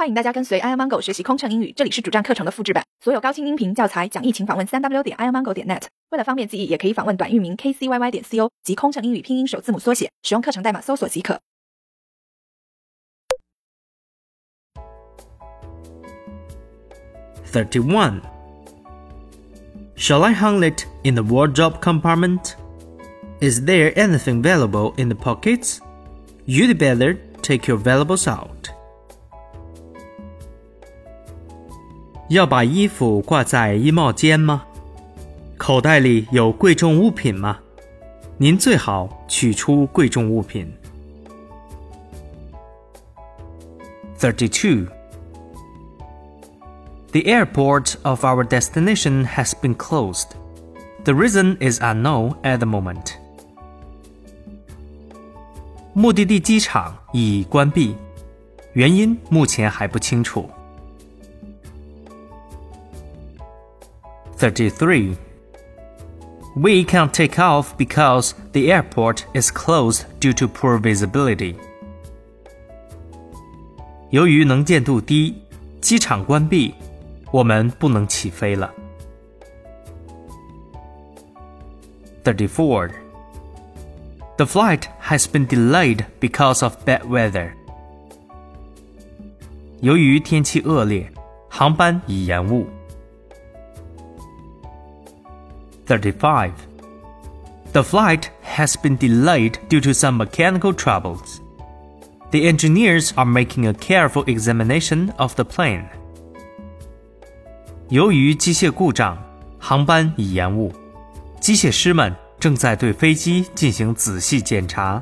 欢迎大家跟随 airmango 学习空乘英语，这里是主站课程的复制版。所有高清音频教材讲义，请访问三 w 点 airmango 点 net。为了方便记忆，也可以访问短域名 kcyy 点 co 及空乘英语拼音首字母缩写，使用课程代码搜索即可。Thirty-one. Shall I hang it in the wardrobe compartment? Is there anything valuable in the pockets? You'd better take your valuables out. 要把衣服挂在衣帽间吗？口袋里有贵重物品吗？您最好取出贵重物品。Thirty-two. The airport of our destination has been closed. The reason is unknown at the moment. 目的地机场已关闭，原因目前还不清楚。 Thirty-three. We can't take off because the airport is closed due to poor visibility. 由于能见度低，机场关闭，我们不能起飞了。Thirty-four. The flight has been delayed because of bad weather. 由于天气恶劣，航班已延误。 Thirty-five. The flight has been delayed due to some mechanical troubles. The engineers are making a careful examination of the plane. 由于机械故障，航班已延误。机械师们正在对飞机进行仔细检查。